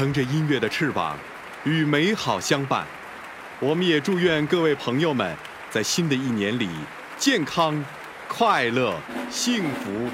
乘着音乐的翅膀与美好相伴。我们也祝愿各位朋友们在新的一年里健康快乐幸福。